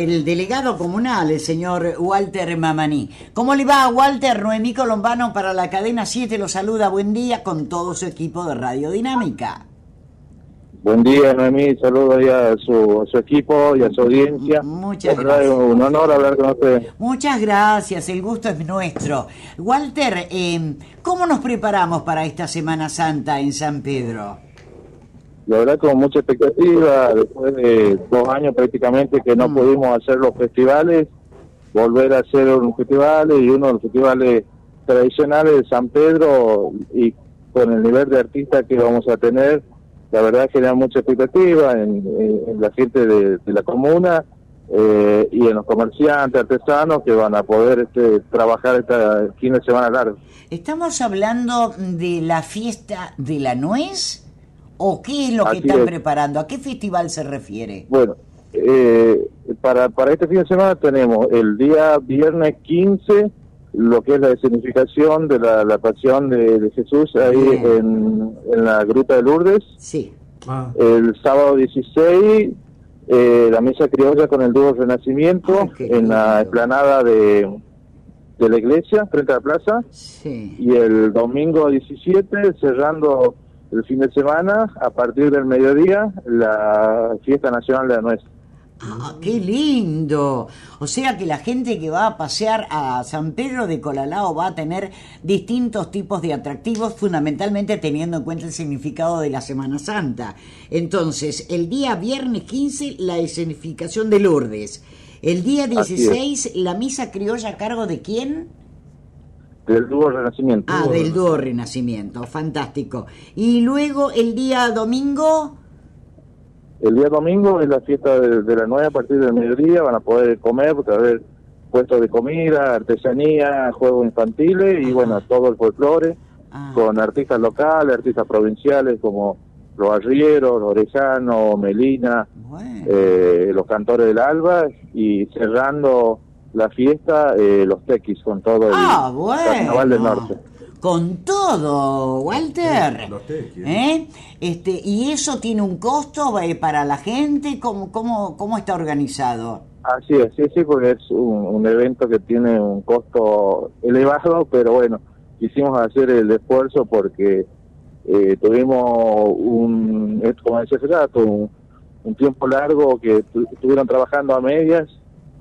El delegado comunal, el señor Walter Mamaní. ¿Cómo le va, Walter? Noemí Colombano para la cadena 7 lo saluda. Buen día con todo su equipo de Radiodinámica. Buen día, Noemí. Saludos ya a su, a su equipo y a su audiencia. Muchas verdad, gracias. Un honor hablar con usted. Muchas gracias, el gusto es nuestro. Walter, eh, ¿cómo nos preparamos para esta Semana Santa en San Pedro? La verdad, con mucha expectativa, después de dos años prácticamente que no Mm. pudimos hacer los festivales, volver a hacer unos festivales y uno de los festivales tradicionales de San Pedro y con el nivel de artistas que vamos a tener, la verdad genera mucha expectativa en, en- en la gente de, de la comuna eh, y en los comerciantes, artesanos que van a poder este, trabajar este fin de semana largo. ¿Estamos hablando de la fiesta de la nuez? ¿O qué es lo que están es. preparando? ¿A qué festival se refiere? Bueno, eh, para, para este fin de semana tenemos el día viernes 15 lo que es la escenificación de la, la pasión de, de Jesús ahí en, en la Gruta de Lourdes. Sí. Ah, El sábado 16 eh, la misa criolla con el dúo Renacimiento Ay, en la lindo. explanada de, de la iglesia frente a la plaza. Sí. Y el domingo 17, cerrando el fin de semana, a partir del mediodía, la fiesta nacional de la nuez. Ah, qué lindo. O sea que la gente que va a pasear a San Pedro de Colalao va a tener distintos tipos de atractivos, fundamentalmente teniendo en cuenta el significado de la Semana Santa. Entonces, el día viernes 15, la escenificación de Lourdes. El día Así es. 16, la misa criolla a cargo de quién? Del dúo Renacimiento. Ah, del dúo Renacimiento, fantástico. Y luego el día domingo, El día domingo es la fiesta de, de la nuez a partir del mediodía, van a poder comer porque va a haber puestos de comida, artesanía, juegos infantiles y Ajá. bueno, todo el folclore Ah. con artistas locales, artistas provinciales como los arrieros, los orejanos, Melina, bueno. eh, los cantores del Alba y cerrando la fiesta eh, los tequis con todo el Ah, bueno. Carnaval del Norte. Con todo, Walter. Los tequis. ¿Eh? Este, ¿Y eso tiene un costo eh, para la gente? ¿Cómo, cómo, cómo está organizado? Así es, sí, sí, porque es un, un evento que tiene un costo elevado, pero bueno, quisimos hacer el esfuerzo porque eh, tuvimos un, como decía hace rato, un, un tiempo largo que tu- estuvieron trabajando a medias,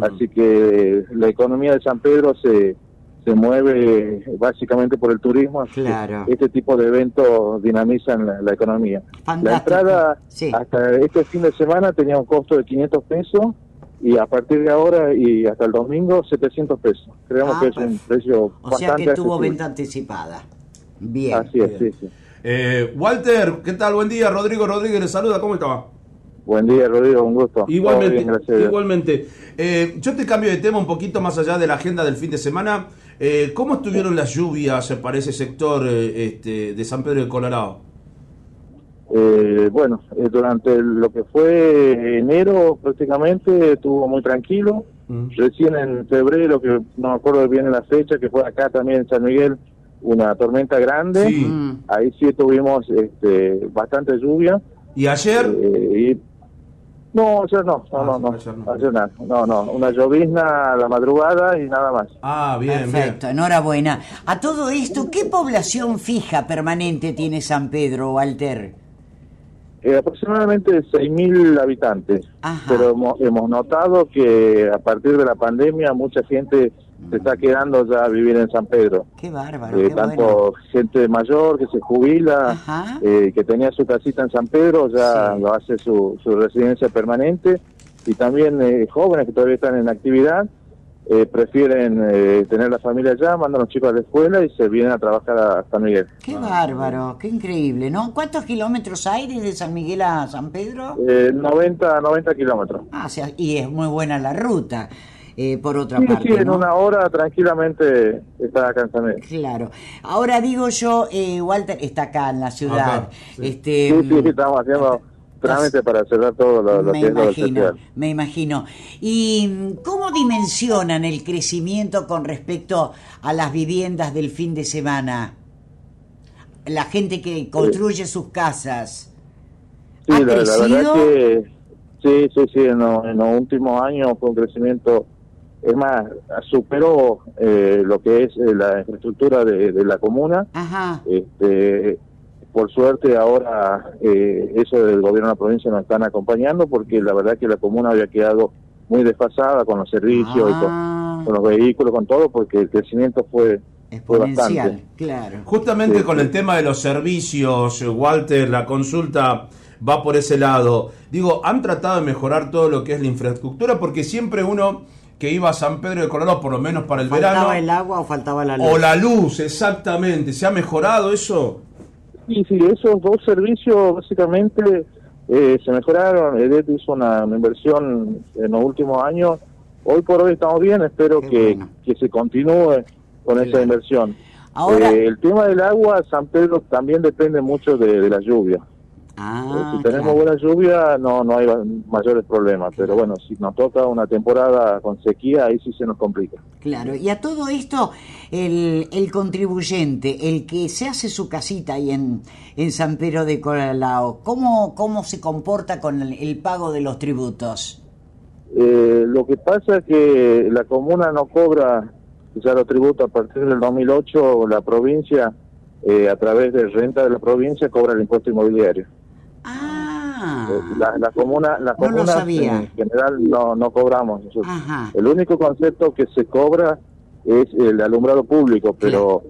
Así que la economía de San Pedro se, se mueve básicamente por el turismo, Claro. este tipo de eventos dinamizan la, la economía. Fantástico. La entrada Sí. hasta este fin de semana tenía un costo de 500 pesos y a partir de ahora y hasta el domingo 700 pesos. Creemos Ah, que es un precio O sea que tuvo accesible. venta anticipada. Bien. Así es, sí, Bien. sí. eh, Walter, ¿qué tal? Buen día. Rodrigo Rodríguez le saluda. ¿Cómo está? Buen día, Rodrigo, un gusto. Igualmente, bien, igualmente. Eh, yo te cambio de tema un poquito más allá de la agenda del fin de semana. Eh, ¿Cómo estuvieron las lluvias para ese sector eh, este, de San Pedro de Colorado? Eh, bueno, eh, durante lo que fue enero prácticamente estuvo muy tranquilo. Mm. Recién en febrero, que no me acuerdo bien la fecha, que fue acá también en San Miguel, una tormenta grande. Sí. Mm. Ahí sí tuvimos este, bastante lluvia. ¿Y ayer? Eh, y- no, ayer no, no, Ah, no, no, ayer no. ayer no, no, una llovizna a la madrugada y nada más. Ah, bien, Perfecto, enhorabuena. A todo esto, ¿qué población fija permanente tiene San Pedro, Walter? Eh, aproximadamente 6.000 habitantes, Ajá. pero hemos, hemos notado que a partir de la pandemia mucha gente se está quedando ya a vivir en San Pedro. Qué bárbaro, Eh, qué tanto bueno. gente mayor que se jubila, eh, que tenía su casita en San Pedro, ya Sí. lo hace su, su residencia permanente, y también eh, jóvenes que todavía están en actividad, eh, prefieren eh, tener la familia allá, mandan a los chicos a la escuela y se vienen a trabajar a San Miguel. Qué Ah, bárbaro, qué increíble, ¿no? ¿Cuántos kilómetros hay desde San Miguel a San Pedro? Eh, 90, 90 kilómetros. Ah, o sea, y es muy buena la ruta, eh, por otra Sí, parte, sí, en ¿no? una hora tranquilamente está acá en San Miguel. Claro. Ahora digo yo, eh, Walter está acá en la ciudad. Acá, sí. Este, Sí, sí, estamos haciendo trámite para cerrar todo lo, lo me que es lo imagino, me imagino. ¿Y cómo dimensionan el crecimiento con respecto a las viviendas del fin de semana? La gente que construye sus casas. Sí, ¿Ha la, la crecido? verdad que Sí, sí, sí, en, lo- en los últimos años fue un crecimiento, es más, superó eh, lo que es eh, la infraestructura de, de la comuna. Ajá. Este, por suerte ahora eh, eso del gobierno de la provincia nos están acompañando porque la verdad que la comuna había quedado muy desfasada con los servicios y con, Ah, con los vehículos, con todo, porque el crecimiento fue, fue exponencial, bastante. claro. Justamente Sí, con sí. el tema de los servicios, Walter, la consulta va por ese lado. Digo, ¿han tratado de mejorar todo lo que es la infraestructura? Porque siempre uno que iba a San Pedro de Colorado, por lo menos para el ¿Faltaba verano, el agua o faltaba la luz? o la luz, exactamente, ¿se ha mejorado eso? Y sí, esos dos servicios básicamente eh, se mejoraron. EDET hizo una, una inversión en los últimos años. Hoy por hoy estamos bien, espero Qué que, bueno. que se continúe con esa inversión. Ahora- Eh, el tema del agua, San Pedro también depende mucho de, de la lluvia. Ah, Eh, si tenemos claro. buena lluvia, no no hay mayores problemas. Pero bueno, si nos toca una temporada con sequía, ahí sí se nos complica. Claro, y a todo esto, el, el contribuyente, el que se hace su casita ahí en, en San Pedro de Colalao, ¿cómo, cómo se comporta con el, el pago de los tributos? Eh, lo que pasa es que la comuna no cobra ya los tributos a partir del 2008, la provincia, eh, a través de renta de la provincia, cobra el impuesto inmobiliario. Eh, La, la comuna, la comuna en general no, no cobramos. nosotros. Ajá. El único concepto que se cobra es el alumbrado público, pero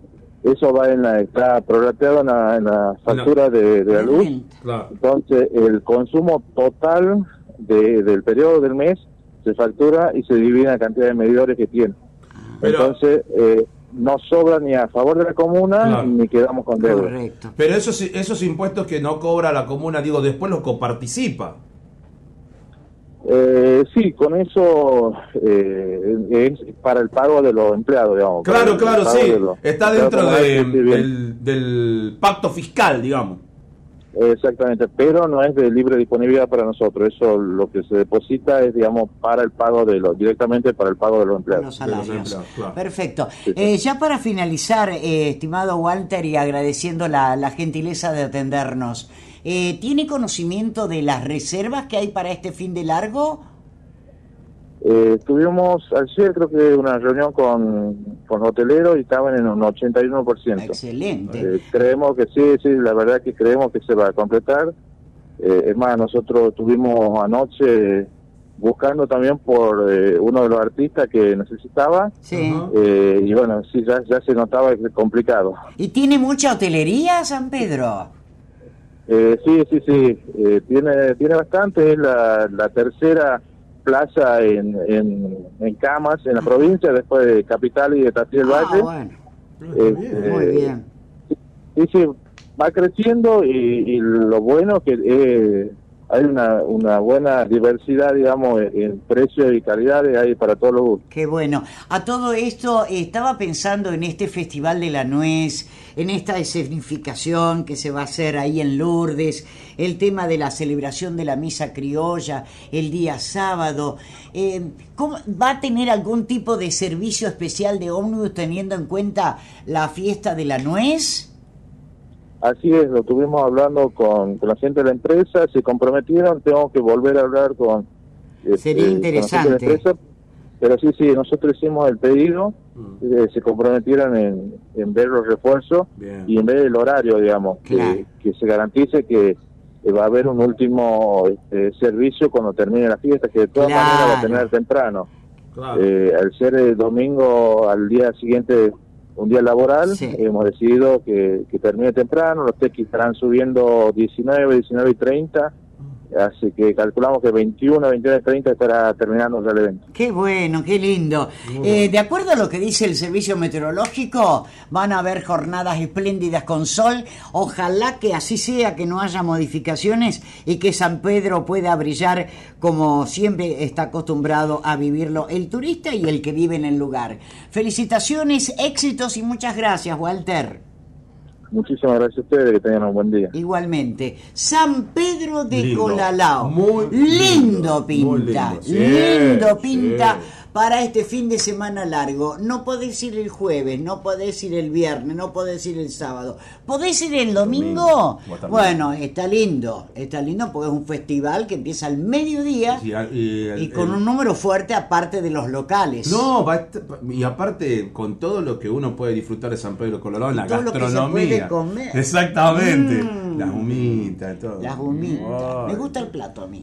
eso va en la, está prorrateado en la, en la factura de, de la luz. Claro. Entonces, el consumo total de- del periodo del mes se factura y se divide en la cantidad de medidores que tiene. Pero- Entonces, eh, no sobra ni a favor de la comuna Claro. ni quedamos con deuda. Correcto. Pero esos, esos impuestos que no cobra la comuna, digo, después los coparticipa. Eh, sí, con eso eh, es para el pago de los empleados, digamos. Claro, claro, sí. de los Está dentro de- del, del pacto fiscal, digamos. Exactamente, pero no es de libre disponibilidad para nosotros. Eso lo que se deposita es, digamos, para el pago de los, directamente para el pago de los empleados. Los De los salarios. empleados, claro. Perfecto. Sí, sí. Eh, ya para finalizar, eh, estimado Walter, y agradeciendo la, la gentileza de atendernos, eh, ¿tiene conocimiento de las reservas que hay para este fin de largo? Eh, tuvimos ayer, creo que, una reunión con, con hoteleros y estaban en un 81%. Excelente. Eh, creemos que sí, sí, la verdad que creemos que se va a completar. Eh, es más, nosotros estuvimos anoche buscando también por eh, uno de los artistas que necesitaba. Sí. Eh, y bueno, sí, ya, ya se notaba que es complicado. ¿Y tiene mucha hotelería, San Pedro? Eh, sí, sí, sí, eh, tiene, tiene bastante, es la, la tercera plaza en, en, en camas en la provincia, después de Capital y de del Ah, Valle. bueno, Eh, muy eh, bien. Sí, sí, va creciendo y, y lo bueno que eh, hay una, una buena diversidad, digamos, en, precios y calidades, hay para todos los gustos. Qué bueno. A todo esto, estaba pensando en este Festival de la Nuez, en esta escenificación que se va a hacer ahí en Lourdes, el tema de la celebración de la misa criolla el día sábado. Eh, ¿cómo- ¿Va a tener algún tipo de servicio especial de ómnibus teniendo en cuenta la fiesta de la nuez? Así es, lo estuvimos hablando con, con la gente de la empresa, se comprometieron, tengo que volver a hablar con, este, con la gente de la empresa, pero sí, sí, nosotros hicimos el pedido, Mm. eh, se comprometieron en, en ver los refuerzos Bien. y en ver el horario, digamos, que- Claro. que, se garantice que eh, va a haber un último este, servicio cuando termine la fiesta, que de todas Claro. maneras va a tener temprano. Claro. Eh, al ser el domingo al día siguiente un día laboral, Sí. hemos decidido que, que termine temprano, los tequis estarán subiendo 19, 19 y 30, así que calculamos que 21, 21 y 30 estará terminando ya el evento. Qué bueno, qué lindo. Eh, de acuerdo a lo que dice el servicio meteorológico, van a haber jornadas espléndidas con sol. Ojalá que así sea, que no haya modificaciones y que San Pedro pueda brillar como siempre está acostumbrado a vivirlo el turista y el que vive en el lugar. Felicitaciones, éxitos y muchas gracias, Walter. Muchísimas gracias a ustedes, que tengan un buen día. Igualmente, San Pedro de Lindo, Colalao. muy lindo lindo, muy pinta, lindo, sí, lindo sí. Para este fin de semana largo. No podés ir el jueves, no podés ir el viernes, no podés ir el sábado. ¿Podés ir el domingo? Bueno, está lindo, está lindo porque es un festival que empieza al mediodía Sí, y el- y con el- un número fuerte aparte de los locales. No, y aparte con todo lo que uno puede disfrutar de San Pedro Colorado en la todo lo que se gastronomía. puede comer. Exactamente. Mm. Las humitas, todo. Las humitas. Me gusta el plato a mí.